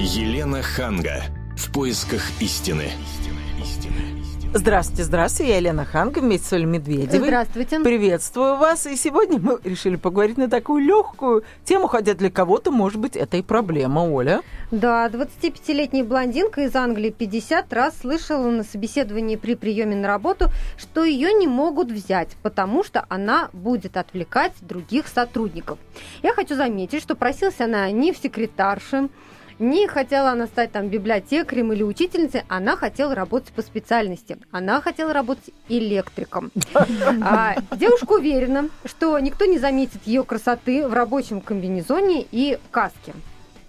Елена Ханга. В поисках истины. Здравствуйте, здравствуйте, я Елена Ханга вместе с Олей Медведевой. Здравствуйте. Приветствую вас. И сегодня мы решили поговорить на такую легкую тему, хотя для кого-то, может быть, это и проблема, Оля. Да, 25-летняя блондинка из Англии 50 раз слышала на собеседовании при приеме на работу, что ее не могут взять, потому что она будет отвлекать других сотрудников. Я хочу заметить, что просилась она не в секретарше, не хотела она стать там библиотекарем или учительницей, она хотела работать по специальности. Она хотела работать электриком. А, девушка уверена, что никто не заметит ее красоты в рабочем комбинезоне и каске.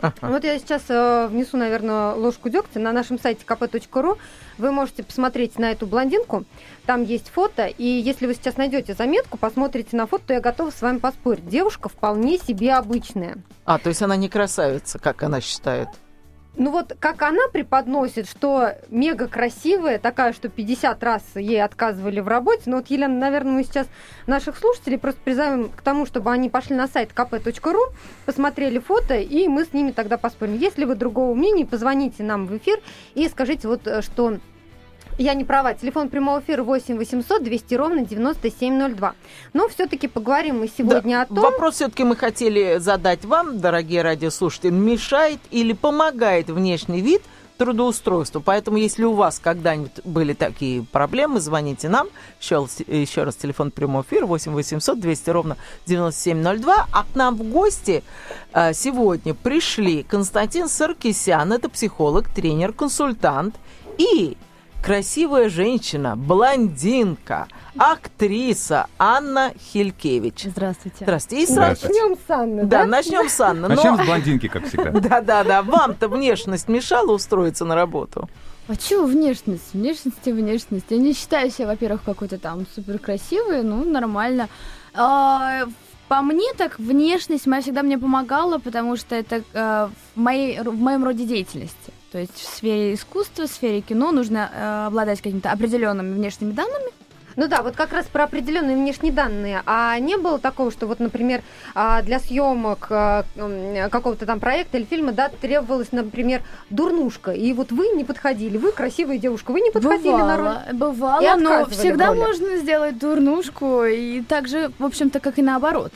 Вот я сейчас э, внесу, наверное, ложку дегтя. На нашем сайте kp.ru вы можете посмотреть на эту блондинку. Там есть фото, и если вы сейчас найдете заметку, посмотрите на фото, то я готова с вами поспорить. Девушка вполне себе обычная. А, то есть она не красавица, как она считает? Ну вот как она преподносит, что мега красивая, такая, что 50 раз ей отказывали в работе. Ну вот, Елена, наверное, мы сейчас наших слушателей просто призываем к тому, чтобы они пошли на сайт kp.ru, посмотрели фото, и мы с ними тогда поспорим. Если вы другого мнения, позвоните нам в эфир и скажите вот, э, что я не права. Телефон прямого эфира 8 800 200 ровно 9702. Но все-таки поговорим мы сегодня да, о том... Вопрос все-таки мы хотели задать вам, дорогие радиослушатели. Мешает или помогает внешний вид трудоустройству. Поэтому, если у вас когда-нибудь были такие проблемы, звоните нам. Еще, раз, еще раз телефон прямого эфира 8 800 200 ровно 9702. А к нам в гости а, сегодня пришли Константин Саркисян. Это психолог, тренер, консультант. И красивая женщина, блондинка, актриса Анна Хилькевич. Здравствуйте. Здравствуйте. И сразу... Начнем с Анны, да? Да, начнем с Анны. Начнем с блондинки, как всегда. Да-да-да. Вам-то внешность мешала устроиться на работу? А чего внешность? Внешность и внешность. Я не считаю себя, во-первых, какой-то там супер красивой, ну, нормально. А, по мне так внешность моя всегда мне помогала, потому что это э, в, моей, в моем роде деятельности. То есть в сфере искусства, в сфере кино нужно э, обладать какими-то определенными внешними данными. Ну да, вот как раз про определенные внешние данные. А не было такого, что вот, например, а, для съемок а, какого-то там проекта или фильма, да, требовалась, например, дурнушка, и вот вы не подходили, вы красивая девушка, вы не подходили бывало, на роль. Бывало, но всегда можно сделать дурнушку, и так же, в общем-то, как и наоборот.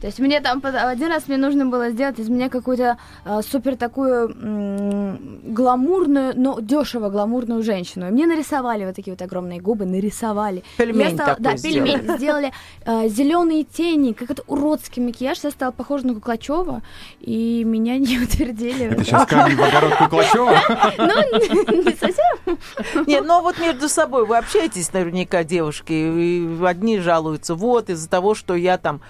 То есть мне там один раз мне нужно было сделать из меня какую-то э, супер такую м- гламурную, но дешево гламурную женщину. И мне нарисовали вот такие вот огромные губы, нарисовали. Пельмень стала, такой Да, сделали. пельмень. Сделали э, зеленые тени, как это уродский макияж. Я стала похожа на Куклачева, и меня не утвердили. Это сейчас камень в огород Куклачева? Ну, не совсем. Нет, но вот между собой вы общаетесь наверняка, девушки, и одни жалуются, вот, из-за того, что я там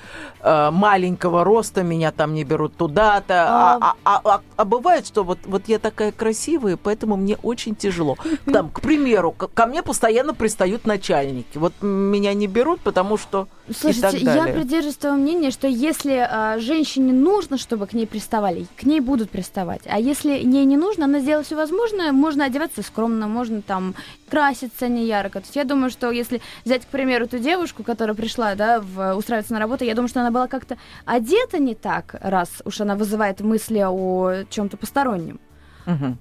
э, маленького роста, меня там не берут туда-то. А, а, а, а, а бывает, что вот, вот я такая красивая, поэтому мне очень тяжело. Там, к примеру, ко мне постоянно пристают начальники. Вот меня не берут, потому что Слушайте, я придерживаюсь того мнения, что если э, женщине нужно, чтобы к ней приставали, к ней будут приставать. А если ей не нужно, она сделает все возможное, можно одеваться скромно, можно там краситься не ярко. То есть я думаю, что если взять, к примеру, эту девушку, которая пришла, да, в, устраиваться на работу, я думаю, что она была как-то одета не так, раз уж она вызывает мысли о чем-то постороннем. Угу.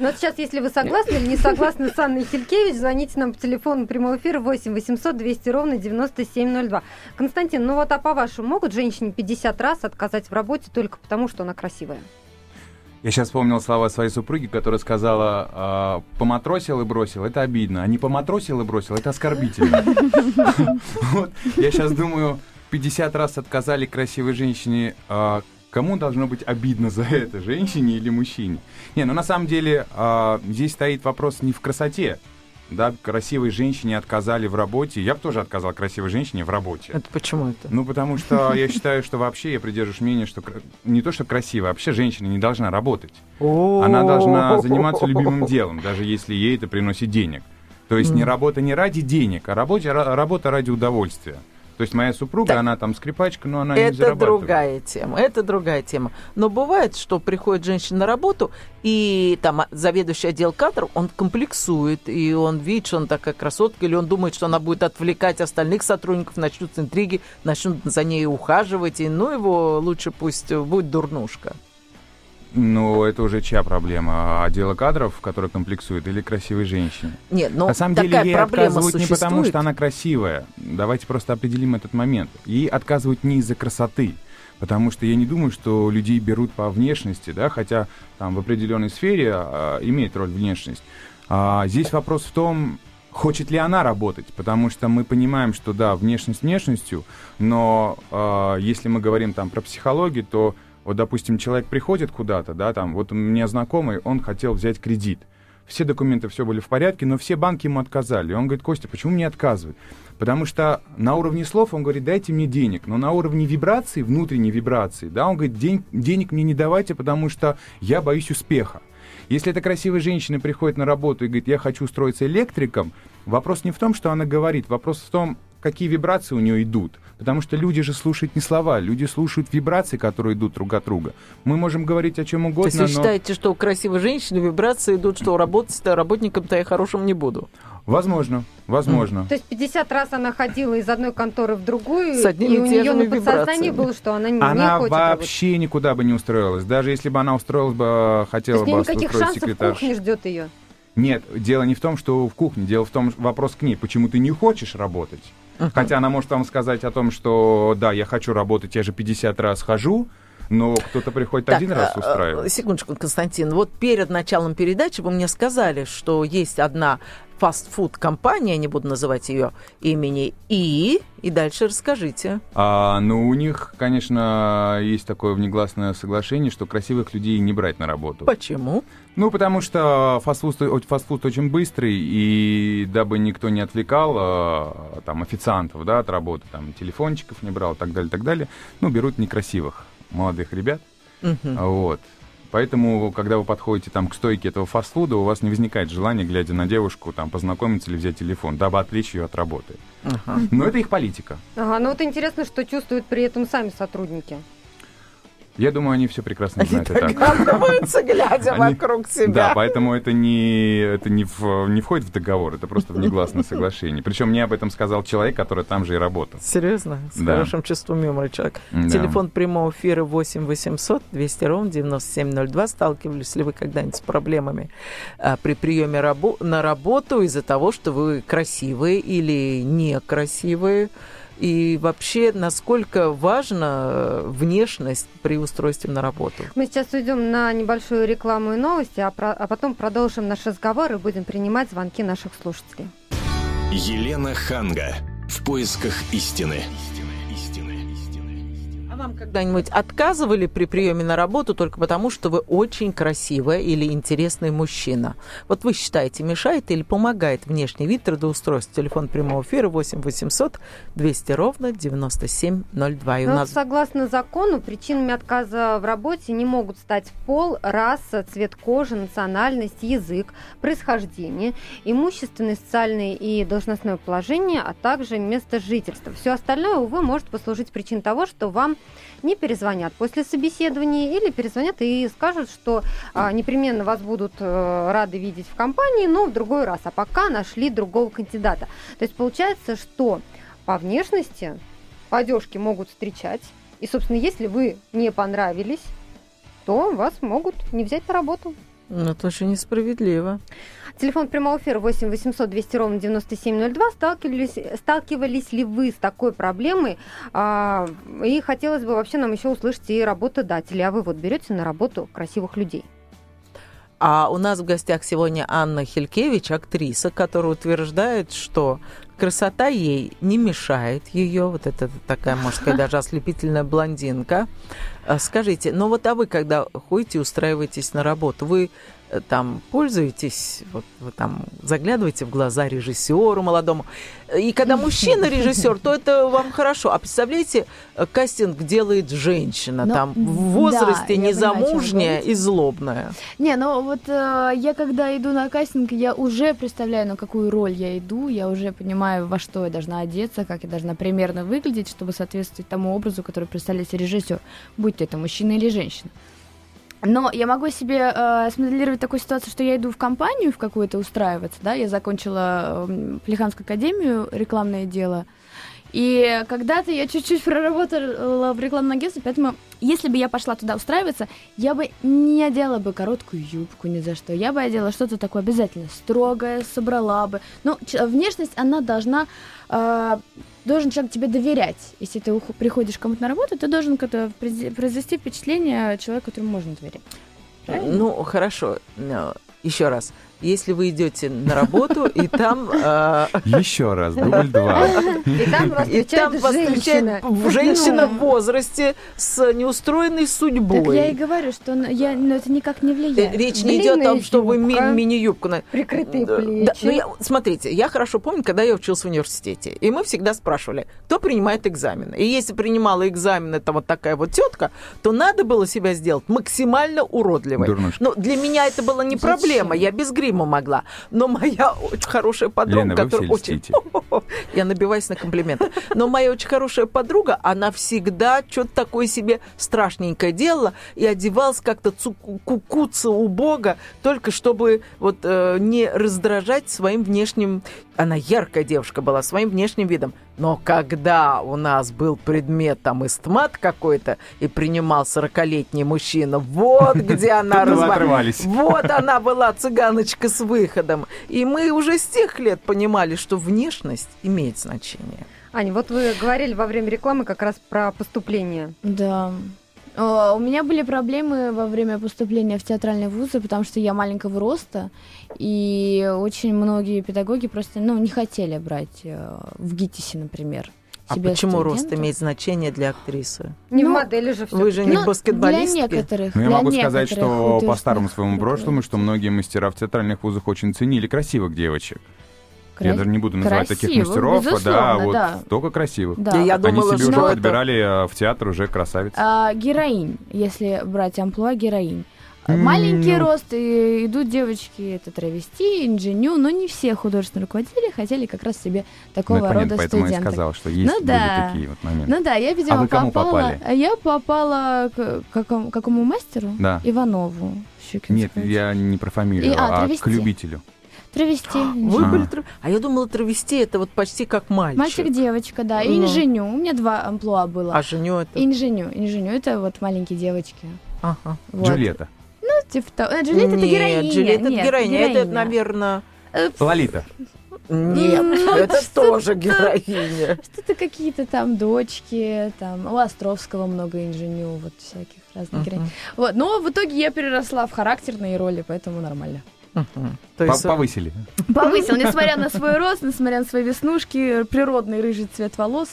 Ну вот сейчас, если вы согласны или не согласны с Анной Хилькевич, звоните нам по телефону прямого эфира 8 800 200 ровно 9702. Константин, ну вот а по-вашему, могут женщине 50 раз отказать в работе только потому, что она красивая? Я сейчас вспомнил слова своей супруги, которая сказала, э, поматросил и бросил, это обидно, а не поматросил и бросил, это оскорбительно. Я сейчас думаю, 50 раз отказали красивой женщине, а, кому должно быть обидно за это, женщине или мужчине? Не, ну на самом деле э, здесь стоит вопрос не в красоте. Да, красивой женщине отказали в работе. Я бы тоже отказал красивой женщине в работе. Это почему это? Ну, потому что я считаю, что вообще я придерживаюсь мнения, что не то, что красивая, а вообще женщина не должна работать. Она должна заниматься любимым делом, даже если ей это приносит денег. То есть не работа не ради денег, а работа, работа ради удовольствия. То есть моя супруга, так, она там скрипачка, но она это не зарабатывает. Это другая тема, это другая тема. Но бывает, что приходит женщина на работу, и там заведующий отдел кадров, он комплексует, и он видит, что она такая красотка, или он думает, что она будет отвлекать остальных сотрудников, начнутся интриги, начнут за ней ухаживать, и ну его лучше пусть будет дурнушка. Ну, это уже чья проблема? Отдела кадров, который комплексует, или красивой женщины? Нет, но На самом деле такая ей проблема отказывают не потому, существует. что она красивая. Давайте просто определим этот момент. Ей отказывают не из-за красоты. Потому что я не думаю, что людей берут по внешности, да, хотя там в определенной сфере а, имеет роль внешность. А, здесь вопрос в том, хочет ли она работать, потому что мы понимаем, что да, внешность внешностью, но а, если мы говорим там про психологию, то вот, допустим, человек приходит куда-то, да, там, вот у меня знакомый, он хотел взять кредит. Все документы, все были в порядке, но все банки ему отказали. И он говорит, Костя, почему мне отказывают? Потому что на уровне слов он говорит, дайте мне денег, но на уровне вибрации, внутренней вибрации, да, он говорит, «День- денег мне не давайте, потому что я боюсь успеха. Если эта красивая женщина приходит на работу и говорит, я хочу устроиться электриком, вопрос не в том, что она говорит, вопрос в том, какие вибрации у нее идут. Потому что люди же слушают не слова, люди слушают вибрации, которые идут друг от друга. Мы можем говорить о чем То угодно, есть вы но... считаете, что у красивой женщины вибрации идут, что работать-то работником-то я хорошим не буду? Возможно, возможно. То есть 50 раз она ходила из одной конторы в другую, С одними и у нее на подсознании было, что она не, Она не хочет работать. вообще никуда бы не устроилась. Даже если бы она устроилась бы, То хотела есть у нее бы никаких устроить шансов в секретарь. кухне ждет ее. Нет, дело не в том, что в кухне, дело в том, вопрос к ней, почему ты не хочешь работать. Хотя она может вам сказать о том, что да, я хочу работать, я же 50 раз хожу, но кто-то приходит Так, один раз а, устраивать. Секундочку, Константин. Вот перед началом передачи вы мне сказали, что есть одна фастфуд-компания, не буду называть ее имени, и... И дальше расскажите. А, ну, у них, конечно, есть такое внегласное соглашение, что красивых людей не брать на работу. Почему? Ну, потому что фастфуд, фастфуд очень быстрый, и дабы никто не отвлекал а, там официантов, да, от работы, там телефончиков не брал, и так далее, так далее, ну, берут некрасивых молодых ребят, Мгм. вот. Поэтому, когда вы подходите там к стойке этого фастфуда, у вас не возникает желания, глядя на девушку, там познакомиться или взять телефон, дабы отвлечь ее от работы. Ага. Но это их политика. Ага, ну вот интересно, что чувствуют при этом сами сотрудники. Я думаю, они все прекрасно Они знают и так. догадываются, глядя Они- вокруг Да, себя. поэтому это не, это не, в- не входит в договор, это просто внегласное соглашение. Причем мне об этом сказал человек, который там же и работал. Серьезно? С Да. хорошим чувством юмора человек. Да. Телефон прямого эфира 8 800 200 ровно 9702. Сталкивались ли вы когда-нибудь с проблемами а, при приеме рабо- на работу из-за того, что вы красивые или некрасивые? И вообще, насколько важна э, внешность при устройстве на работу? Мы сейчас уйдем на небольшую рекламу и новости, а, про- а потом продолжим наш разговор и будем принимать звонки наших слушателей. Елена Ханга. В поисках истины. А вам когда-нибудь отказывали при приеме на работу только потому, что вы очень красивая или интересный мужчина? Вот вы считаете, мешает или помогает внешний вид трудоустройства? Телефон прямого эфира 8 800 200 ровно 9702. И Ну, нас согласно закону, причинами отказа в работе не могут стать пол, раса, цвет кожи, национальность, язык, происхождение, имущественное, социальное и должностное положение, а также место жительства. Все остальное, увы, может послужить причиной того, что вам не перезвонят после собеседования или перезвонят и скажут, что а, непременно вас будут э, рады видеть в компании, но в другой раз, а пока нашли другого кандидата. То есть получается, что по внешности по одежке могут встречать. И, собственно, если вы не понравились, то вас могут не взять на работу. ну, это очень несправедливо. Телефон прямого эфира 8 800 200 ровно 9702. Сталкивались, сталкивались ли вы с такой проблемой? А, и хотелось бы вообще нам еще услышать и работодателей. А вы вот берете на работу красивых людей? А у нас в гостях сегодня Анна Хилькевич, актриса, которая утверждает, что красота ей не мешает ее, вот это такая, можно сказать, даже ослепительная блондинка. А Скажите, ну вот а вы, когда ходите, устраиваетесь на работу, вы там пользуетесь, вот вы там заглядываете в глаза режиссеру молодому, и когда мужчина режиссер, то это вам хорошо. А представляете, э, кастинг делает женщина, Ну, там в да, возрасте вы незамужняя и злобная. Не, ну вот э, я когда иду на кастинг, я уже представляю, на какую роль я иду, я уже понимаю, во что я должна одеться, как я должна примерно выглядеть, чтобы соответствовать тому образу, который представляет режиссер, будь то это мужчина или женщина. Но я могу себе э, смоделировать такую ситуацию, что я иду в компанию в какую-то устраиваться, да, я закончила э, Плеханскую академию, рекламное дело, И когда-то я чуть-чуть проработала в рекламном агентстве, поэтому если бы я пошла туда устраиваться, я бы не одела бы короткую юбку ни за что. Я бы одела что-то такое обязательно строгое, собрала бы. Ну, ч- внешность, она должна... э, должен человек тебе доверять. Если ты приходишь кому-то на работу, ты должен произвести впечатление человека, которому можно доверять. Ну, хорошо. Еще раз. Если вы идете на работу, и там... э, Еще раз, дубль два. И там вас там встречает женщина. в возрасте с неустроенной судьбой. Так я и говорю, что я, ну, это никак не Э, влияет. Речь не идет о том, что вы мини-юбку... на- Прикрытые плечи. ну, я- смотрите, я хорошо помню, когда я учился в университете, и мы всегда спрашивали, кто принимает экзамены. И если принимала экзамены это вот такая вот тетка, то надо было себя сделать максимально уродливой. Ну, для меня это была не проблема, я без грима могла. Но моя очень хорошая подруга, Лена, которая очень... Я набиваюсь на комплименты. Но моя очень хорошая подруга, она всегда что-то такое себе страшненькое делала и одевалась как-то кукуца у Бога, только чтобы вот э, не раздражать своим внешним... Она яркая девушка была, своим внешним видом. Но когда у нас был предмет там истмат какой-то и принимал 40-летний мужчина, вот где она отрывались. Вот она была цыганочка с выходом. И мы уже с тех лет понимали, что внешность имеет значение. Аня, вот вы говорили во время рекламы как раз про поступление. Да. О, у меня были проблемы во время поступления в театральные вузы, потому что я маленького роста, и очень многие педагоги просто ну, не хотели брать э, в ГИТИСе, например. А себе почему рост студентов. имеет значение для актрисы? Не в Ну, модели же все. Вы же не Ну, баскетболистки? Для некоторых. Ну, я для могу сказать, что по старому своему прошлому, что многие мастера в театральных вузах очень ценили красивых девочек. Я Кра- даже не буду называть таких красивых, мастеров, да, безусловно, вот да. только красивых. Да. Я Они думала, себе уже это- подбирали э, в театр уже красавиц. А, героинь, если брать амплуа героинь. Маленький ну. рост, и идут девочки, это травести, инженю, но не все художественные руководители хотели как раз себе Ну, такого понятно, рода поэтому я и студенток. сказал, что есть Ну были да. такие вот моменты. Ну да, я, видимо, А вы кому попала. попали? а Я попала к какому, какому мастеру? Да. Иванову. Щукинскому. Нет, я не про фамилию, И- а, а, к любителю. Травести. Вы А. были трав- А я думала, травести это вот почти как мальчик. Мальчик-девочка, да. И Ну. инженю. У меня два амплуа было. А женю это... Инженю. Инженю это вот маленькие девочки. Ага. Вот. Джульетта. Ну, типа того. Э, Джульетта это Нет, героиня. Джульетта это Нет, героиня. Это, героиня. наверное... Э, Лолита. Нет, Ну, это тоже героиня. Что-то какие-то там дочки, там у Островского много инженю, вот всяких разных героинь. Вот, но в итоге я переросла в характерные роли, поэтому нормально. То есть Повысили. Повысил, несмотря на свой рост, несмотря на свои веснушки, природный рыжий цвет волос.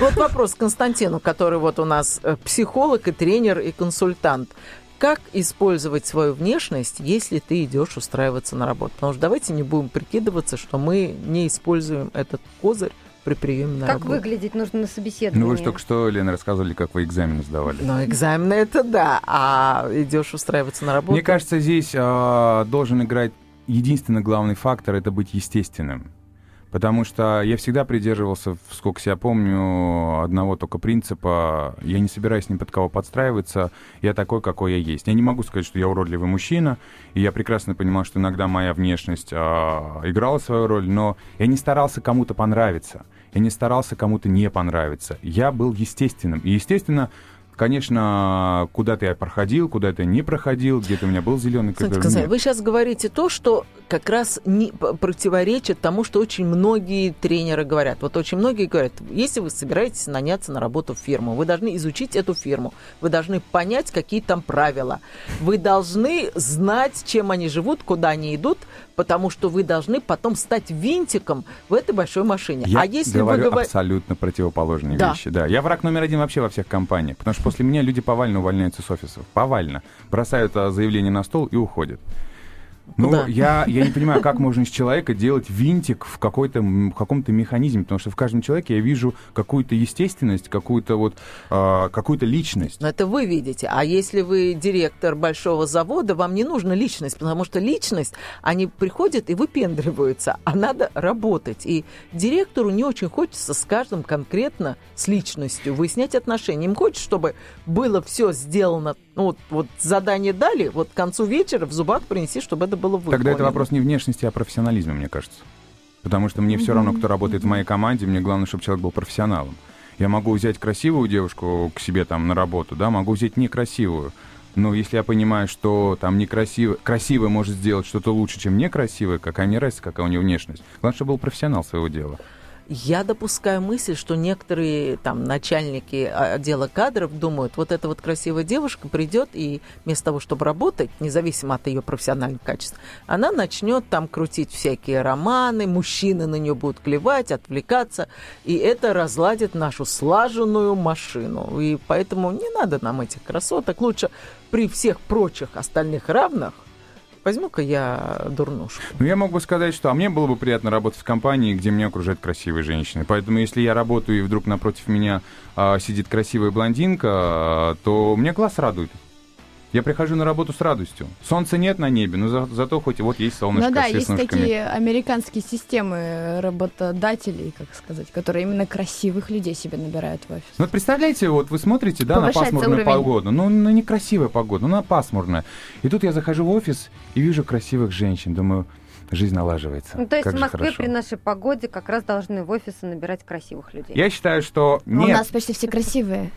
Вот вопрос к Константину, который вот у нас э, психолог и тренер и консультант. Как использовать свою внешность, если ты идешь устраиваться на работу? Потому что давайте не будем прикидываться, что мы не используем этот козырь при приеме на Как работу. выглядеть нужно на собеседовании? Ну, вы же только что, Лена, рассказывали, как вы экзамены сдавали. Ну, экзамены это да, а идешь устраиваться на работу. Мне кажется, здесь а, должен играть единственный главный фактор это быть естественным. Потому что я всегда придерживался, сколько себя помню, одного только принципа. Я не собираюсь ни под кого подстраиваться. Я такой, какой я есть. Я не могу сказать, что я уродливый мужчина. И я прекрасно понимал, что иногда моя внешность а, играла свою роль. Но я не старался кому-то понравиться. Я не старался кому-то не понравиться. Я был естественным. И, естественно, конечно, куда-то я проходил, куда-то не проходил, где-то у меня был зеленый Нет. вы сейчас говорите то, что как раз не противоречит тому, что очень многие тренеры говорят. Вот очень многие говорят, если вы собираетесь наняться на работу в фирму, вы должны изучить эту фирму, вы должны понять, какие там правила, вы должны знать, чем они живут, куда они идут, потому что вы должны потом стать винтиком в этой большой машине. Я а если говорю вы говорите... абсолютно противоположные Да. вещи. Да, я враг номер один вообще во всех компаниях, потому что после меня люди повально увольняются с офисов. Повально. Бросают а, заявление на стол и уходят. Ну, я, я не понимаю, как можно из человека делать винтик в, какой-то, в каком-то механизме, потому что в каждом человеке я вижу какую-то естественность, какую-то вот, а, какую-то личность. Но это вы видите. А если вы директор большого завода, вам не нужна личность, потому что личность, они приходят и выпендриваются, а надо работать. И директору не очень хочется с каждым конкретно с личностью выяснять отношения. Им хочется, чтобы было все сделано, ну, вот, вот задание дали, вот к концу вечера в зубах принеси, чтобы это было выполнено. Тогда это вопрос не внешности, а профессионализма, мне кажется. Потому что мне все равно, кто работает в моей команде, мне главное, чтобы человек был профессионалом. Я могу взять красивую девушку к себе там на работу, да, могу взять некрасивую. Но если я понимаю, что там некрасивый, красивый может сделать что-то лучше, чем некрасивый, какая мне разница, какая у него внешность. Главное, чтобы был профессионал своего дела. Я допускаю мысль, что некоторые там начальники отдела кадров думают, вот эта вот красивая девушка придет и вместо того, чтобы работать, независимо от ее профессиональных качеств, она начнет там крутить всякие романы, мужчины на нее будут клевать, отвлекаться, и это разладит нашу слаженную машину. И поэтому не надо нам этих красоток. Лучше при всех прочих остальных равных возьму-ка я дурнушку. Ну, я мог бы сказать, что а мне было бы приятно работать в компании, где меня окружают красивые женщины. Поэтому, если я работаю, и вдруг напротив меня а, сидит красивая блондинка, а, то мне глаз радует. Я прихожу на работу с радостью. Солнца нет на небе, но за, зато хоть вот есть солнышко. Ну да, есть такие американские системы работодателей, как сказать, которые именно красивых людей себе набирают в офис. Ну вот представляете, вот вы смотрите, да, на пасмурную уровень. погоду, ну на некрасивая погода, ну на пасмурная. И тут я захожу в офис и вижу красивых женщин, думаю, жизнь налаживается. Ну, то есть как в Москве хорошо. при нашей погоде как раз должны в офисы набирать красивых людей. Я считаю, что А У нет. нас почти все красивые.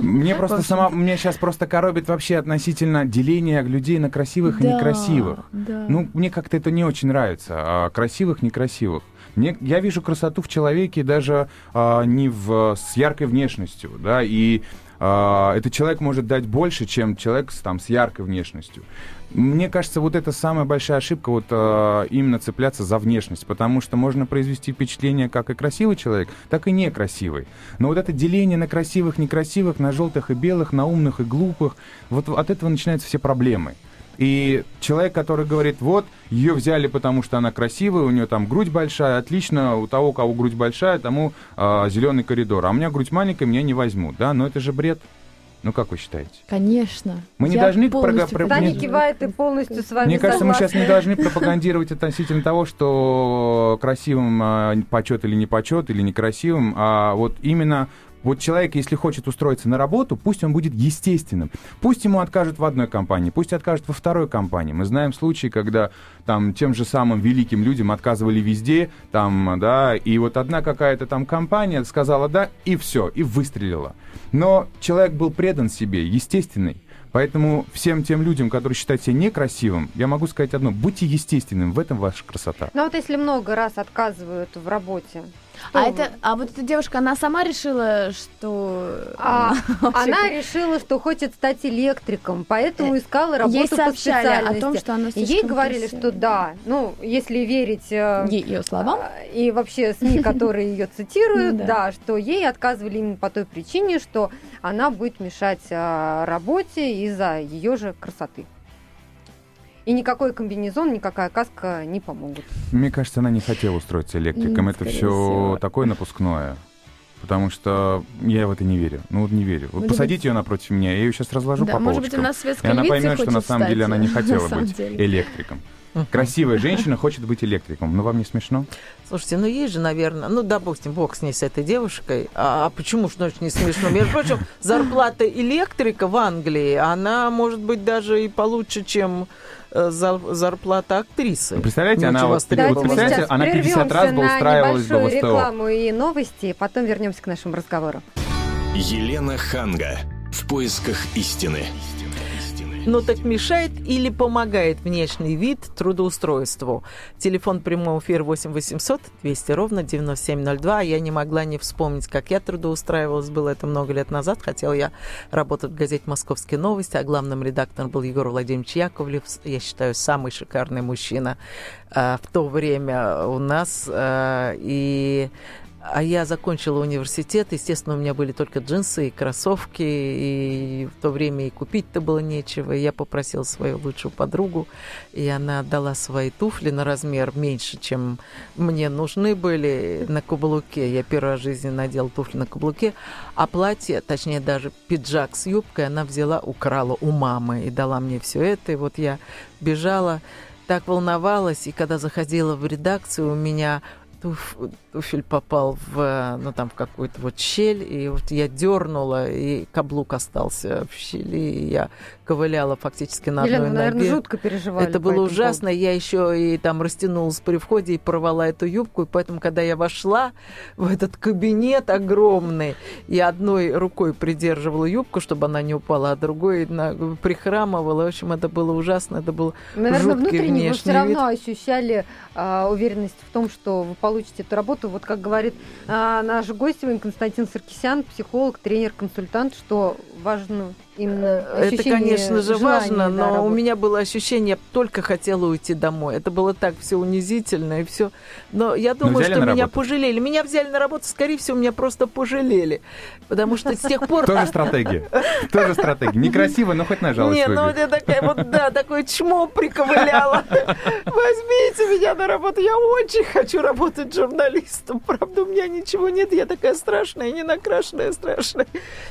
Мне просто сама, мне сейчас просто коробит вообще относительно деления людей на красивых и некрасивых. да. Ну, мне как-то это не очень нравится. А красивых, некрасивых. Мне, я вижу красоту в человеке даже а, не в, с яркой внешностью, да, и а, этот человек может дать больше, чем человек с, там, с яркой внешностью. Мне кажется, вот это самая большая ошибка, вот а, именно цепляться за внешность, потому что можно произвести впечатление как и красивый человек, так и некрасивый. Но вот это деление на красивых, некрасивых, на желтых и белых, на умных и глупых, вот от этого начинаются все проблемы. И человек, который говорит, вот, ее взяли, потому что она красивая, у нее там грудь большая, отлично, у того, у кого грудь большая, тому зеленый коридор. А у меня грудь маленькая, меня не возьмут, да? Но это же бред. Ну, как вы считаете? Конечно. Мы не Я должны полностью прога- про- Таня мне- кивает и полностью с вами Мне кажется, мы согласна. сейчас не должны пропагандировать относительно того, что красивым а, почет или не почет, или некрасивым, а вот именно вот человек, если хочет устроиться на работу, пусть он будет естественным. Пусть ему откажут в одной компании, пусть откажут во второй компании. Мы знаем случаи, когда там тем же самым великим людям отказывали везде, там, да, и вот одна какая-то там компания сказала да, и все, и выстрелила. Но человек был предан себе, естественный. Поэтому всем тем людям, которые считают себя некрасивым, я могу сказать одно, будьте естественным, в этом ваша красота. Ну вот если много раз отказывают в работе, А, это, а вот эта девушка, она сама решила, что... А, она решила, что хочет стать электриком, поэтому искала работу Э, Ей по специальности. о том, что она Ей говорили, красивая. что да, ну, если верить э, Ее словам. а, и вообще СМИ, которые ее цитируют, Ну да. да, что ей отказывали именно по той причине, что она будет мешать а, работе из-за ее же красоты. И никакой комбинезон, никакая каска не помогут. Мне кажется, она не хотела устроиться электриком. Это все всего. такое напускное. Потому что я в это не верю. Ну вот не верю. Вот Может посадите быть- ее напротив меня, я ее сейчас разложу Да, по может быть, полочкам. она и она поймет, что на самом деле она не хотела быть деле. электриком. Красивая женщина хочет быть электриком. Ну вам не смешно? Слушайте, ну есть же, наверное, ну, допустим, бог с ней, с этой девушкой. А, а почему ж ночь не смешно? Между прочим, зарплата электрика в Англии, она может быть даже и получше, чем зарплата актрисы. Ну, представляете, она Ночью вот- вот представляете, она 50 раз бы устраивалась бы на в небольшую СТО. рекламу и новости, потом вернемся к нашему разговору. Елена Ханга. В поисках истины. Ну так мешает или помогает внешний вид трудоустройству? Телефон прямого эфира 8 800 200 ровно 9702. Я не могла не вспомнить, как я трудоустраивалась. Было это много лет назад. Хотела я работать в газете «Московские новости», а главным редактором был Егор Владимирович Яковлев. Я считаю, самый шикарный мужчина э, в то время у нас. э, и а я закончила университет, естественно, у меня были только джинсы и кроссовки, и в то время и купить-то было нечего. И я попросила свою лучшую подругу, и она отдала свои туфли на размер меньше, чем мне нужны были на каблуке. Я первый раз в жизни надела туфли на каблуке, а платье, точнее даже пиджак с юбкой она взяла, украла у мамы и дала мне все это. И вот я бежала, так волновалась, и когда заходила в редакцию, у меня туф- туфель попал в, ну, там, в какую-то вот щель, и вот я дернула, и каблук остался в щели, и я ковыляла фактически на Елена, одной наверное, ноге. жутко переживали. Это было ужасно. Я еще и там растянулась при входе и порвала эту юбку. И поэтому, когда я вошла в этот кабинет огромный, я одной рукой придерживала юбку, чтобы она не упала, а другой на- прихрамывала. В общем, это было ужасно. Это был поводу. Наверное, жуткий внутренне вы все равно вид. ощущали а, уверенность в том, что вы получите эту работу. Вот как говорит а, наш гость сегодня Константин Саркисян, психолог, тренер, консультант, что важно именно Это, ощущение конечно же, желания, важно, да, но у меня было ощущение, я только хотела уйти домой. Это было так все унизительно и все. Но я думаю, взяли что меня работу? пожалели. Меня взяли на работу, скорее всего, меня просто пожалели. Потому что с тех пор... Тоже стратегия. Тоже стратегия. Некрасиво, но хоть на жалость Нет, ну вот я такая вот, да, такое чмо приковыляла. Возьмите меня на работу, я очень хочу работать журналистом. Правда, у меня ничего нет, я такая страшная, не накрашенная, страшная.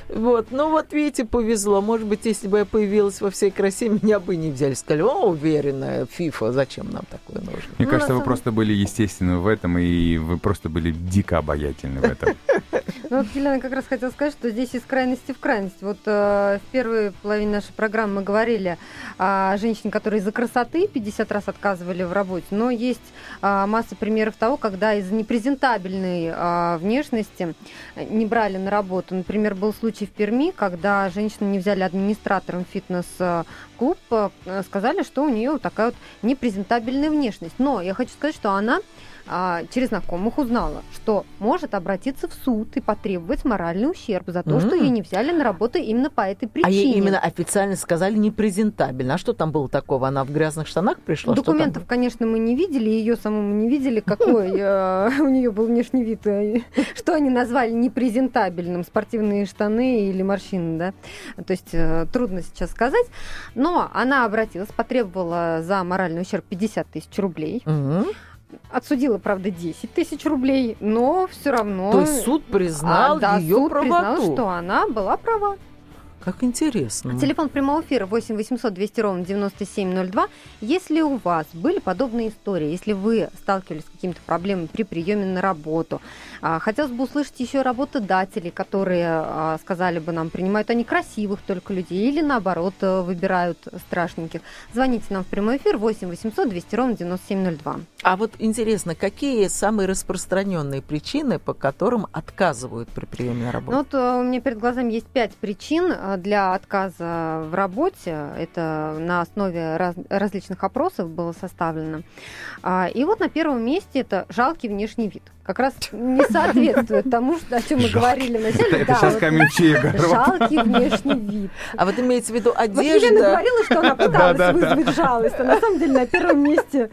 Вот, ну вот видите, повезло. Может быть, если бы я появилась во всей красе, меня бы не взяли. Сказали, о, уверенная, фифа, зачем нам такое нужно? Мне Ну, кажется, вы просто были естественны в этом, и вы просто были дико обаятельны в этом. Ну, вот Елена как раз хотела сказать, что здесь из крайности в крайность. Вот э, в первой половине нашей программы мы говорили о женщине, которые из-за красоты 50 раз отказывали в работе, но есть а, масса примеров того, когда из-за непрезентабельной а, внешности э, не брали на работу. Например, был случай в Перми, когда женщину не взяли администратором фитнес-клуб, э, сказали, что у нее такая вот непрезентабельная внешность. Но я хочу сказать, что она а, через знакомых узнала, что может обратиться в суд и потребовать моральный ущерб за то, что М. ее не взяли на работу именно по этой А причине. ей именно официально сказали непрезентабельно. А что там было такого? Она в грязных штанах пришла? Что Документов, конечно, мы не видели, ее саму мы не видели, какой э, у нее был внешний вид, э, что они назвали непрезентабельным, спортивные штаны или морщины, да. То есть э, трудно сейчас сказать. Но она обратилась, потребовала за моральный ущерб 50 тысяч рублей. Мгм. Отсудила, правда, 10 тысяч рублей, но все равно... То есть суд признал А, да, ее суд правоту. признал, что она была права. Как интересно. Телефон прямого эфира 8 800 200 ровно 9702. Если у вас были подобные истории, если вы сталкивались с какими-то проблемами при приеме на работу, а, хотелось бы услышать еще работодателей, которые а, сказали бы нам, принимают они красивых только людей или наоборот э, выбирают страшненьких. Звоните нам в прямой эфир 8 800 200 ровно 9702. А вот интересно, какие самые распространенные причины, по которым отказывают при приеме на работу? Ну, вот э, у меня перед глазами есть пять причин э, для отказа в работе. Это на основе раз- различных опросов было составлено. А, И вот на первом месте это жалкий внешний вид. Как раз не соответствует тому, о чем мы Жалкий. говорили вначале. Это это Да, сейчас. Жалкий внешний вид. А вот имеется в виду Вот Елена одежда. говорила, что она пыталась вызвать жалость, а на самом деле на первом месте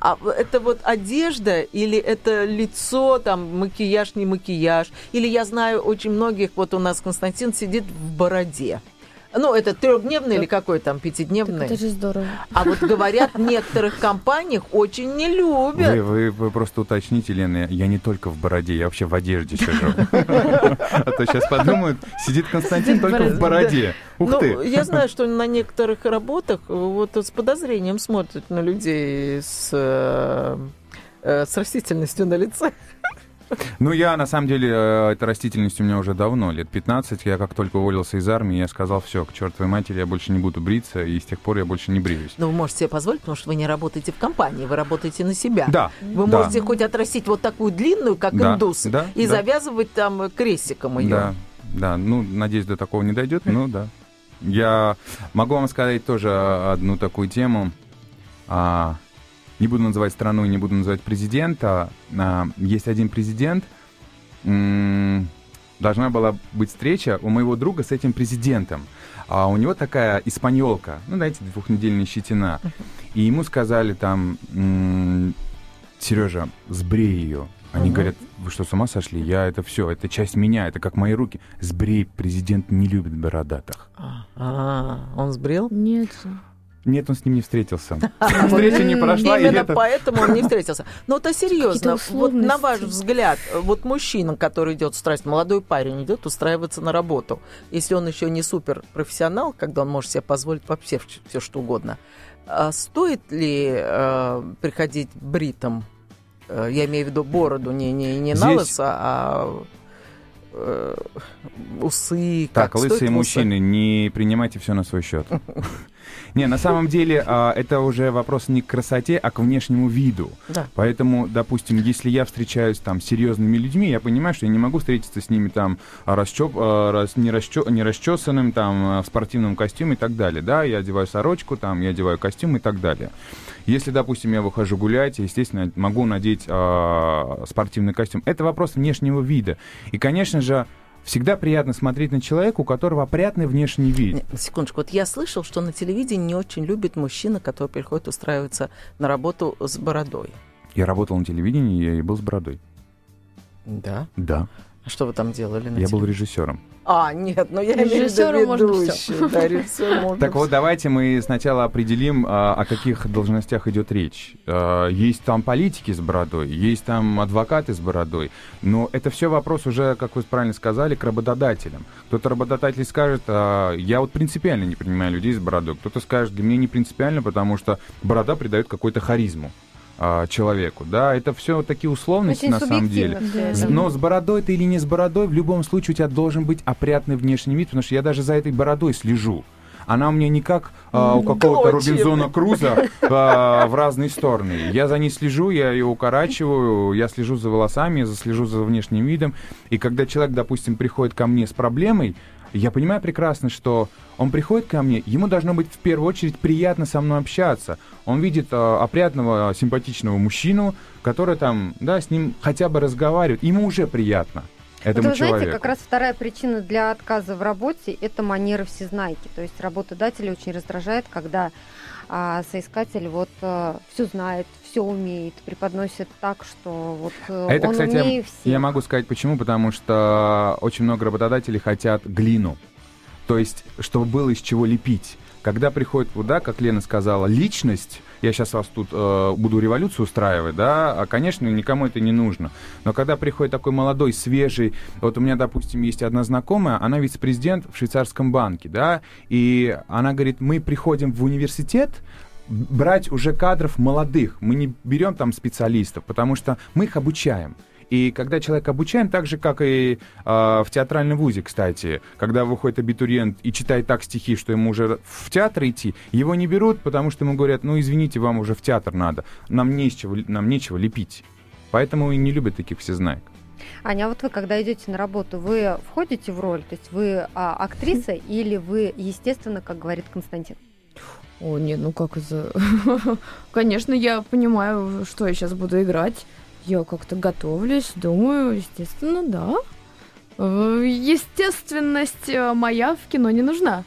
А это вот одежда или это лицо, там макияж, не макияж? Или я знаю очень многих, вот у нас Константин сидит в бороде. Ну, это трехдневный или какой там, Так пятидневный? это же здорово. А вот говорят, в некоторых компаниях очень не любят. Вы, вы, вы просто уточните, Лена, я не только в бороде, я вообще в одежде сижу. А то сейчас подумают, сидит Константин только в бороде. Ух ну, ты! я знаю, что на некоторых работах вот с подозрением смотрят на людей с, э, э, с растительностью на лице. Ну, я, на самом деле, э, эта растительность у меня уже давно, лет 15. Я как только уволился из армии, я сказал, все, к чертовой матери, я больше не буду бриться, и с тех пор я больше не бреюсь. Но вы можете себе позволить, потому что вы не работаете в компании, вы работаете на себя. Да, Вы да. можете хоть отрастить вот такую длинную, как Да, индус, да, и да. завязывать там крестиком ее. Да, да, ну, надеюсь, до такого не дойдет, но да. Я могу вам сказать тоже одну такую тему. А, не буду называть страну и не буду называть президента. А, есть один президент. Должна была быть встреча у моего друга с этим президентом. А у него такая испаньолка, ну, знаете, двухнедельная щетина. И ему сказали там, Сережа, сбрей ее. Они говорят, вы что, с ума сошли? Я это все, это часть меня, это как мои руки. Сбрей, президент не любит бородатых. А, он сбрил? Нет. Нет, он с ним не встретился. Встреча не прошла, Именно это... поэтому он не встретился. Но это серьезно. Вот на ваш взгляд, вот мужчина, который идет страсть, молодой парень идет устраиваться на работу, если он еще не супер профессионал, когда он может себе позволить вообще все что угодно, а стоит ли э, приходить бритом? Э, Я имею в виду бороду, не, не, не на лысо, а э, усы. Так, как, лысые стоит ли усы? мужчины, не принимайте все на свой счет. Не, на самом деле а, это уже вопрос не к красоте, а к внешнему виду. Да. Поэтому, допустим, если я встречаюсь там с серьезными людьми, я понимаю, что я не могу встретиться с ними там расчеп, а, рас- не, расчё- не расчесанным, там, а, в спортивном костюме и так далее. Да, я одеваю сорочку, там, я одеваю костюм и так далее. Если, допустим, я выхожу гулять, естественно, могу надеть а, спортивный костюм. Это вопрос внешнего вида. И, конечно же, всегда приятно смотреть на человека, у которого опрятный внешний вид. Секундочку, вот я слышал, что на телевидении не очень любит мужчина, который приходит устраиваться на работу с бородой. Я работал на телевидении, я и был с бородой. Да. Да. А что вы там делали на Я был режиссером. А, нет, ну я имею в виду Режиссеру можно ведущий. Да, режиссер можно Так вот, всё. давайте мы сначала определим, а, о каких должностях идет речь. А, Есть там политики с бородой, есть там адвокаты с бородой, но это все вопрос уже, как вы правильно сказали, к работодателям. Кто-то работодатель скажет, я вот принципиально не принимаю людей с бородой, кто-то скажет, для меня не принципиально, потому что борода придает какую-то харизму а, человеку. Да, это все такие условности Очень на самом деле. Да. Но с бородой ты или не с бородой, в любом случае у тебя должен быть опрятный внешний вид, потому что я даже за этой бородой слежу. Она у меня не как а, у какого-то. Робинзона Круза а, в разные стороны. Я за ней слежу, я ее укорачиваю, я слежу за волосами, я слежу за внешним видом. И когда человек, допустим, приходит ко мне с проблемой, я понимаю прекрасно, что он приходит ко мне, ему должно быть в первую очередь приятно со мной общаться. Он видит а, опрятного, симпатичного мужчину, который там, да, с ним хотя бы разговаривает. Ему уже приятно. Этому Вот вы человеку. знаете, как раз вторая причина для отказа в работе – это манера всезнайки. То есть работодателя очень раздражает, когда а, соискатель вот все знает, все умеет, преподносит так, что вот э, А Это, он кстати, умнее всех. Я могу сказать почему, потому что очень много работодателей хотят глину. То есть, чтобы было из чего лепить. Когда приходит, вот, да, как Лена сказала, личность, я сейчас вас тут э, буду революцию устраивать, да, а, конечно, никому это не нужно. Но когда приходит такой молодой, свежий, вот у меня, допустим, есть одна знакомая, она вице-президент в швейцарском банке, да, и она говорит, мы приходим в университет, брать уже кадров молодых. Мы не берем там специалистов, потому что мы их обучаем. И когда человек обучаем, так же, как и э, в театральном вузе, кстати, когда выходит абитуриент и читает так стихи, что ему уже в театр идти, его не берут, потому что ему говорят, ну, извините, вам уже в театр надо, нам, не из чего, нам нечего лепить. Поэтому и не любят таких всезнаек. Аня, а вот вы, когда идете на работу, вы входите в роль? То есть вы а, актриса или вы, естественно, как говорит Константин? О, не, ну как это... Конечно, я понимаю, что я сейчас буду играть. Я как-то готовлюсь, думаю, естественно, да. Э, Естественность э, моя в кино не нужна.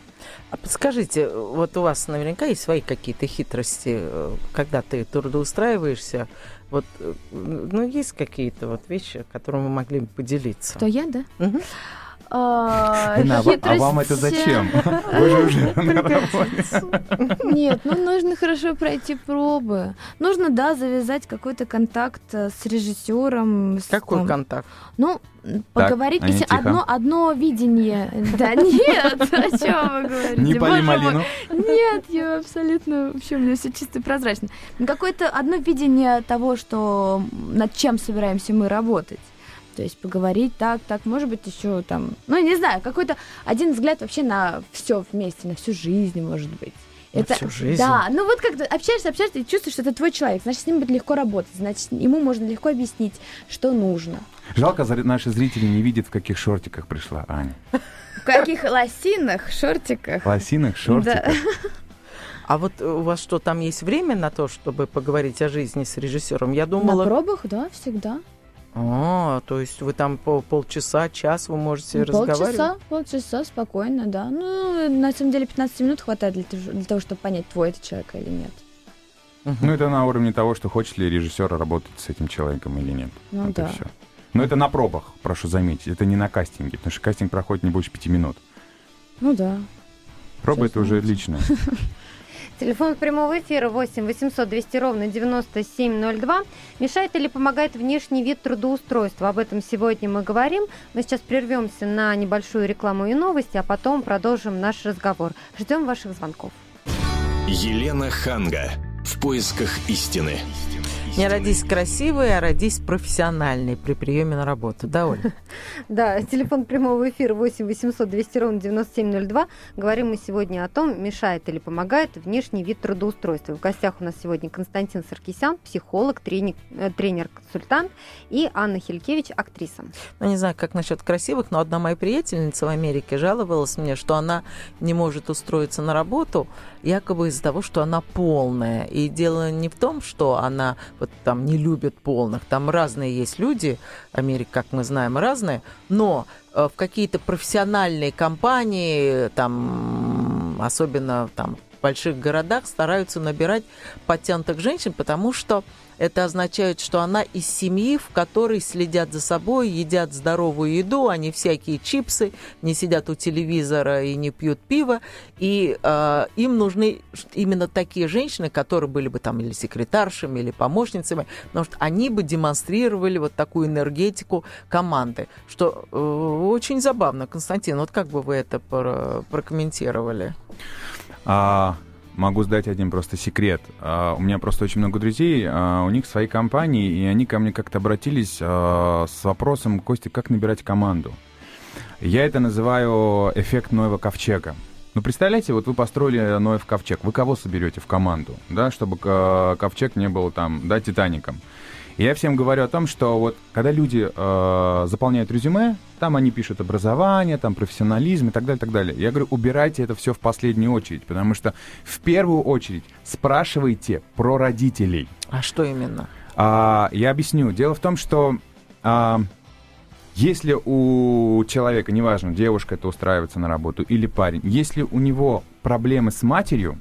А подскажите, вот у вас наверняка есть свои какие-то хитрости, э, когда ты трудоустраиваешься. Вот, ну, есть какие-то вот вещи, которыми мы могли бы поделиться? Кто я, да? Мгм. А, Лена, а ва- вам это зачем? Вы же уже на работе. Нет, ну нужно хорошо пройти пробы. Нужно, да, завязать какой-то контакт э, с режиссером. Какой контакт? Ну, поговорить, Аня, если тихо. одно, одно видение. Да нет, о чем вы говорите? Не мой. малину. Нет, я абсолютно, вообще у меня все чисто и прозрачно. Ну, Какое-то одно видение того, что над чем собираемся мы работать. То есть поговорить так, так, может быть, еще там, ну, не знаю, какой-то один взгляд вообще на все вместе, на всю жизнь, может быть. На всю жизнь? Да, ну вот как-то общаешься, общаешься, и чувствуешь, что это твой человек, значит, с ним будет легко работать, значит, ему можно легко объяснить, что нужно. Жалко, наши зрители не видят, в каких шортиках пришла Аня. В каких лосинах, шортиках. Лосинах, шортиках. А вот у вас что, там есть время на то, чтобы поговорить о жизни с режиссером? Я На думала... пробах, да, всегда. А, то есть вы там по полчаса, час вы можете разговаривать? Полчаса, полчаса, спокойно, да. Ну, на самом деле 15 минут хватает для, того- для того, чтобы понять, твой это человек или нет. Ну, это на уровне того, что хочет ли режиссер работать с этим человеком или нет. Ну и да. всё. Но это на пробах, прошу заметить. Это не на кастинге, потому что кастинг проходит не больше пяти минут. Ну да. Проба это уже знаете. Телефон прямого эфира 8 800 200 ровно 9702. Мешает или помогает внешний вид трудоустройства? Об этом сегодня мы говорим. Мы сейчас прервемся на небольшую рекламу и новости, а потом продолжим наш разговор. Ждем ваших звонков. Елена Ханга. В поисках истины. Не родись красивой, а родись профессиональной при приеме на работу. Да, Оль? Да, телефон прямого эфира 8 800 200 ровно 9702. Говорим мы сегодня о том, мешает или помогает внешний вид трудоустройства. В гостях у нас сегодня Константин Саркисян, психолог, тренер, э, тренер-консультант, и Анна Хилькевич, актриса. Ну, не знаю, как насчет красивых, но одна моя приятельница в Америке жаловалась мне, что она не может устроиться на работу, якобы из-за того, что она полная. И дело не в том, что она вот там не любит полных. Там разные есть люди, Америка, как мы знаем, разные, но э, в какие-то профессиональные компании, там, особенно там в больших городах, стараются набирать подтянутых женщин, потому что это означает, что она из семьи, в которой следят за собой, едят здоровую еду, не всякие чипсы, не сидят у телевизора и не пьют пиво. И э, им нужны именно такие женщины, которые были бы там или секретаршами, или помощницами, потому что они бы демонстрировали вот такую энергетику команды. Что э, очень забавно. Константин, вот как бы вы это прокомментировали? А, могу сдать один просто секрет. Uh, у меня просто очень много друзей, uh, у них свои компании, и они ко мне как-то обратились uh, с вопросом, Костя, как набирать команду? Я это называю эффект Ноева ковчега. Ну, представляете, вот вы построили Ноев ковчег, вы кого соберете в команду, да, чтобы ковчег не был там, да, Титаником? Я всем говорю о том, что вот когда люди э, заполняют резюме, там они пишут образование, там профессионализм и так далее, так далее. Я говорю, убирайте это все в последнюю очередь, потому что в первую очередь спрашивайте про родителей. А что именно? А, я объясню. Дело в том, что а, если у человека, неважно, девушка это устраивается на работу или парень, если у него проблемы с матерью,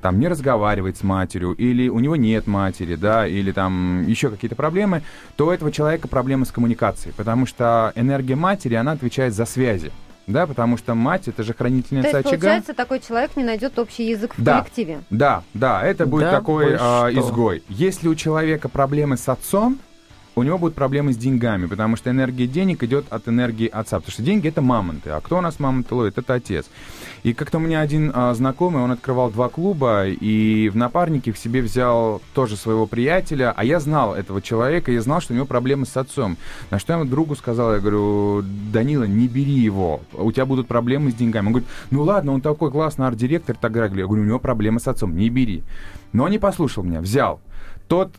там не разговаривает с матерью, или у него нет матери, да, или там еще какие-то проблемы, то у этого человека проблемы с коммуникацией, потому что энергия матери, она отвечает за связи. Да, потому что мать это же хранительница То есть, очага. Получается, такой человек не найдет общий язык в да, коллективе. Да, да, это будет да, такой а, изгой. Если у человека проблемы с отцом, у него будут проблемы с деньгами, потому что энергия денег идет от энергии отца. Потому что деньги это мамонты. А кто у нас мамонты ловит? Это отец. И как-то у меня один а, знакомый, он открывал два клуба, и в напарнике в себе взял тоже своего приятеля, а я знал этого человека, я знал, что у него проблемы с отцом. На что я ему другу сказал, я говорю, Данила, не бери его, у тебя будут проблемы с деньгами. Он говорит, ну ладно, он такой классный арт-директор так далее. Я говорю, у него проблемы с отцом, не бери. Но он не послушал меня, взял. Тот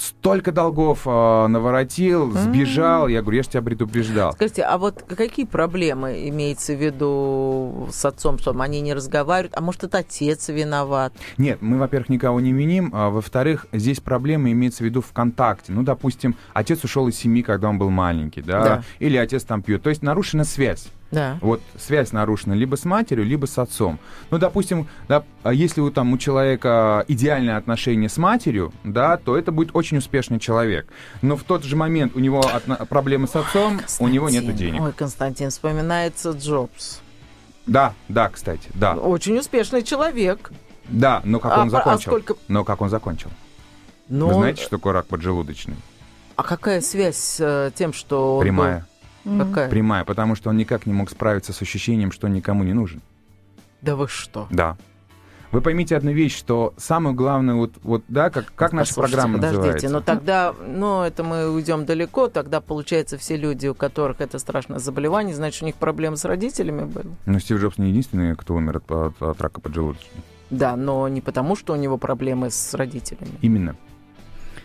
столько долгов э, наворотил, сбежал. Mm-hmm. Я говорю, я же тебя предупреждал. Скажите, а вот какие проблемы имеется в виду с отцом, что они не разговаривают? А может, это отец виноват? Нет, мы, во-первых, никого не виним. А, во-вторых, здесь проблема имеется в виду в контакте. Ну, допустим, отец ушел из семьи, когда он был маленький, да? да. Или отец там пьет. То есть нарушена связь. Да. Вот связь нарушена либо с матерью, либо с отцом. Ну, допустим, да, а если у, там, у человека идеальное отношение с матерью, да, то это будет очень успешный человек. Но в тот же момент у него отно- проблемы с отцом, Ой, у него нет денег. Ой, Константин, вспоминается Джобс. Да, да, кстати, да. Очень успешный человек. Да, но как а, он закончил? А сколько... Но как он закончил? Но... Вы знаете, что такое рак поджелудочный? А какая связь с э, тем, что... Прямая. Какая? Прямая, потому что он никак не мог справиться с ощущением, что никому не нужен. Да вы что? Да. Вы поймите одну вещь, что самое главное, вот, вот да, как, как наша программа подождите, называется? но тогда, ну, это мы уйдем далеко, тогда, получается, все люди, у которых это страшное заболевание, значит, у них проблемы с родителями были? Ну, Стив Джобс не единственный, кто умер от, от, от рака поджелудочной. Да, но не потому, что у него проблемы с родителями. Именно.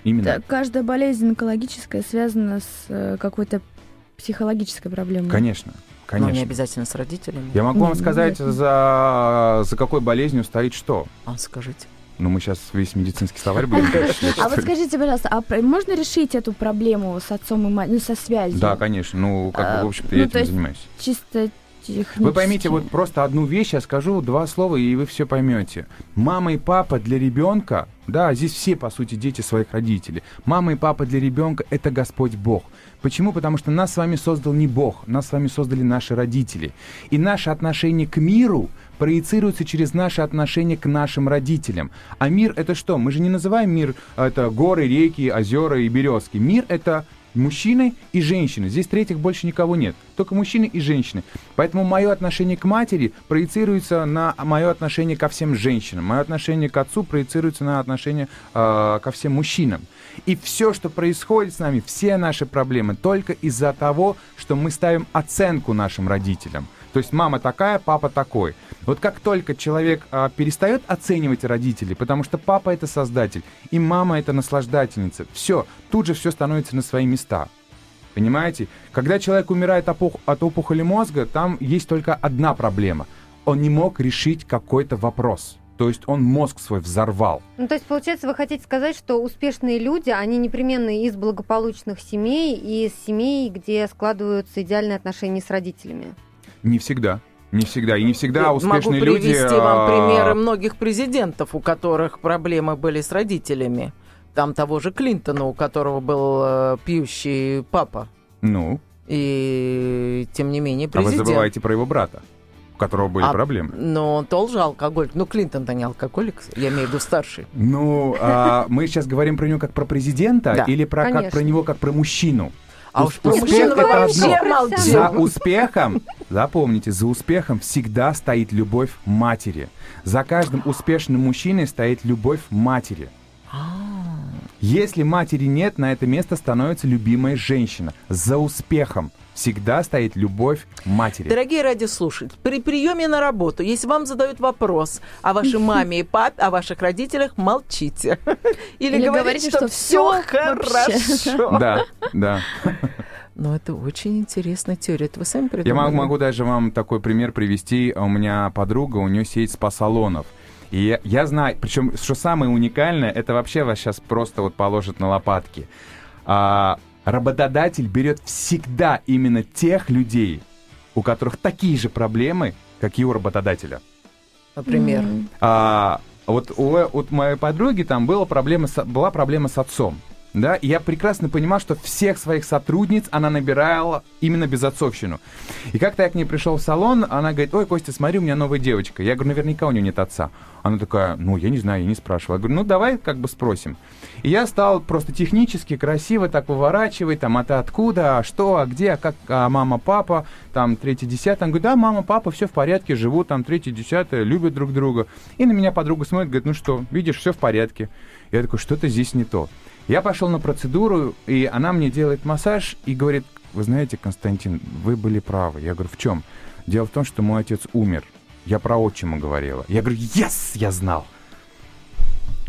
Именно. Да, каждая болезнь онкологическая связана с э, какой-то психологическая проблема. Конечно. Конечно. Но не обязательно с родителями. Я могу не, вам сказать, за, за какой болезнью стоит что. А, скажите. Ну, мы сейчас весь медицинский словарь будем А вот скажите, пожалуйста, а можно решить эту проблему с отцом и мать, ну, со связью? Да, конечно. Ну, как бы, в общем-то, я ну, этим занимаюсь. Чисто вы поймите, вот просто одну вещь я скажу, два слова, и вы все поймете. Мама и папа для ребенка, да, здесь все, по сути, дети своих родителей. Мама и папа для ребенка это Господь Бог. Почему? Потому что нас с вами создал не Бог, нас с вами создали наши родители. И наше отношение к миру проецируется через наше отношение к нашим родителям. А мир это что? Мы же не называем мир это горы, реки, озера и березки. Мир это мужчины и женщины. Здесь третьих больше никого нет. Только мужчины и женщины. Поэтому мое отношение к матери проецируется на мое отношение ко всем женщинам. Мое отношение к отцу проецируется на отношение э, ко всем мужчинам. И все, что происходит с нами, все наши проблемы, только из-за того, что мы ставим оценку нашим родителям. То есть мама такая, папа такой. Вот как только человек а, перестает оценивать родителей, потому что папа это создатель, и мама это наслаждательница, все, тут же все становится на свои места. Понимаете? Когда человек умирает от опухоли мозга, там есть только одна проблема. Он не мог решить какой-то вопрос. То есть он мозг свой взорвал. Ну, то есть, получается, вы хотите сказать, что успешные люди, они непременно из благополучных семей и из семей, где складываются идеальные отношения с родителями? Не всегда. Не всегда. И не всегда Я успешные могу люди... привести вам примеры многих президентов, у которых проблемы были с родителями. Там того же Клинтона, у которого был э, пьющий папа. Ну? И тем не менее президент. А вы забываете про его брата у которого были а, проблемы. Но он тоже алкоголик. Ну, Клинтон-то не алкоголик, я имею в виду старший. Ну, а, мы сейчас говорим про него как про президента да. или про, как, про него как про мужчину? А уж успех это одно. За успехом, запомните, за успехом всегда стоит любовь матери. За каждым успешным мужчиной стоит любовь матери. А. Если матери нет, на это место становится любимая женщина. За успехом всегда стоит любовь матери. Дорогие радиослушатели, при приеме на работу, если вам задают вопрос о вашей маме и папе, о ваших родителях, молчите. Или, Или говорите, что, что все хорошо. Да, да. Но это очень интересная теория. Это вы сами придумали? Я могу, могу даже вам такой пример привести. У меня подруга, у нее сеть спа-салонов. И я, я знаю, причем, что самое уникальное, это вообще вас сейчас просто вот положит на лопатки. А, работодатель берет всегда именно тех людей, у которых такие же проблемы, как и у работодателя. Например? Mm-hmm. А, вот у, у моей подруги там была проблема с, была проблема с отцом. Да, и я прекрасно понимал, что всех своих сотрудниц она набирала именно безотцовщину. И как-то я к ней пришел в салон, она говорит, ой, Костя, смотри, у меня новая девочка. Я говорю, наверняка у нее нет отца. Она такая, ну, я не знаю, я не спрашивала. Я говорю, ну, давай как бы спросим. И я стал просто технически красиво так выворачивать, там, а ты откуда, а что, а где, а как, а мама, папа, там, третий, десятый. Он говорит, да, мама, папа, все в порядке, живут, там, третий, десятый, любят друг друга. И на меня подруга смотрит, говорит, ну что, видишь, все в порядке. Я такой, что-то здесь не то. Я пошел на процедуру, и она мне делает массаж и говорит, вы знаете, Константин, вы были правы. Я говорю, в чем? Дело в том, что мой отец умер. Я про отчима говорила. Я говорю, yes, я знал.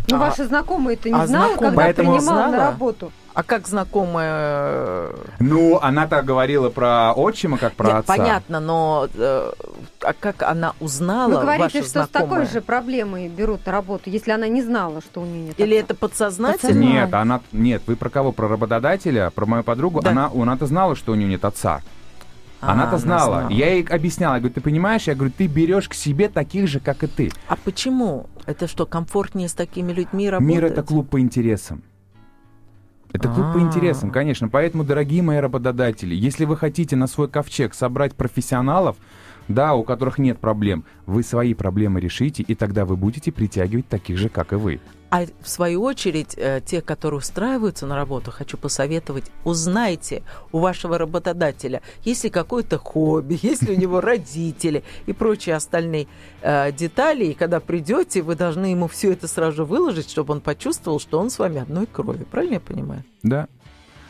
Ну, а, ваши знакомые это не а знала, когда принимала знала? на работу? А как знакомая... Ну, она-то говорила про отчима, как про Нет, отца. Понятно, но э, а как она узнала, Вы говорите, что знакомая? с такой же проблемой берут на работу, если она не знала, что у нее нет Или это подсознательно? Нет, она, нет, вы про кого? Про работодателя, про мою подругу? Да. Она, она-то знала, что у нее нет отца. А, Она-то знала. знала. Я ей объясняла, я говорю, ты понимаешь, я говорю, ты берешь к себе таких же, как и ты. А почему? Это что, комфортнее с такими людьми работать? Мир это клуб по интересам. Это клуб по интересам, конечно. Поэтому, дорогие мои работодатели, если вы хотите на свой ковчег собрать профессионалов, да, у которых нет проблем, вы свои проблемы решите, и тогда вы будете притягивать таких же, как и вы. А в свою очередь, э, те, которые устраиваются на работу, хочу посоветовать, узнайте у вашего работодателя, есть ли какое-то хобби, есть ли у него родители и прочие остальные э, детали. И когда придете, вы должны ему все это сразу же выложить, чтобы он почувствовал, что он с вами одной крови. Правильно я понимаю? Да.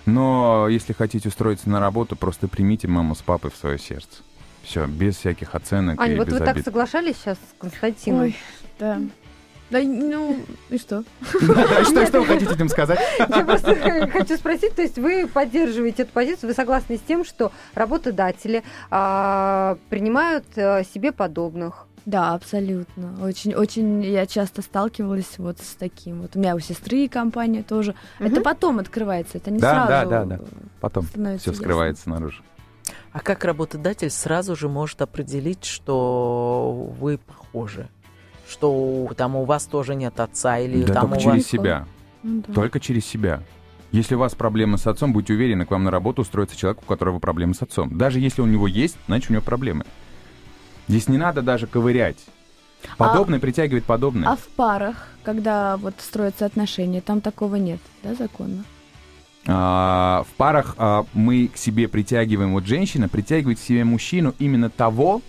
Но если хотите устроиться на работу, просто примите маму с папой в свое сердце. Все, без всяких оценок Аня, и вот без вы обид. так соглашались сейчас с Константином? Ой, да. Да, ну, и что? Что, что вы хотите этим сказать? Я просто хочу спросить, то есть вы поддерживаете эту позицию, вы согласны с тем, что работодатели а, принимают а, себе подобных? Да, абсолютно. Очень, очень я часто сталкивалась вот с таким. Вот у меня у сестры компания тоже. Угу. Это потом открывается, это не да, сразу. Да, да, да. Потом все скрывается наружу. А как работодатель сразу же может определить, что вы похожи? Что там у вас тоже нет отца или да там только у через вас... себя. Ну, да. Только через себя. Если у вас проблемы с отцом, будьте уверены, к вам на работу устроится человек, у которого проблемы с отцом. Даже если у него есть, значит у него проблемы. Здесь не надо даже ковырять. Подобное а, притягивает подобное. А в парах, когда вот строятся отношения, там такого нет, да, закона? а, в парах а, мы к себе притягиваем, вот женщина притягивает к себе мужчину именно того,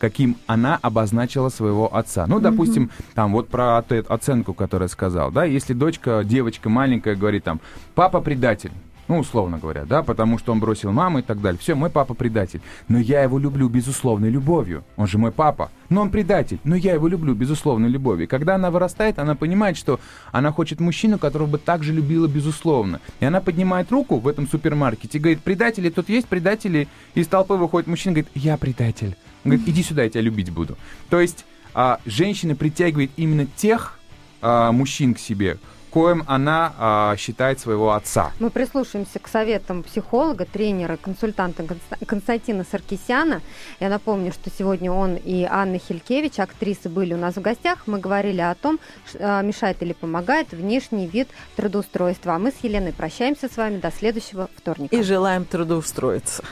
каким она обозначила своего отца. Ну, допустим, mm-hmm. там вот про оценку, которую я сказал, да, если дочка, девочка маленькая говорит там, папа предатель, ну, условно говоря, да, потому что он бросил маму и так далее. Все, мой папа предатель. Но я его люблю безусловной любовью. Он же мой папа. Но он предатель. Но я его люблю безусловной любовью. И когда она вырастает, она понимает, что она хочет мужчину, которого бы также любила безусловно. И она поднимает руку в этом супермаркете и говорит, предатели, тут есть предатели. Из толпы выходит мужчина и говорит, я предатель. Он говорит, иди сюда, я тебя любить буду. То есть а, женщина притягивает именно тех а, мужчин к себе, коим она а, считает своего отца. Мы прислушаемся к советам психолога, тренера, консультанта Константина Саркисяна. Я напомню, что сегодня он и Анна Хилькевич, актрисы, были у нас в гостях. Мы говорили о том, а, мешает или помогает внешний вид трудоустройства. А мы с Еленой прощаемся с вами до следующего вторника. И желаем трудоустроиться.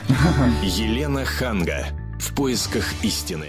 Елена Ханга. В поисках истины.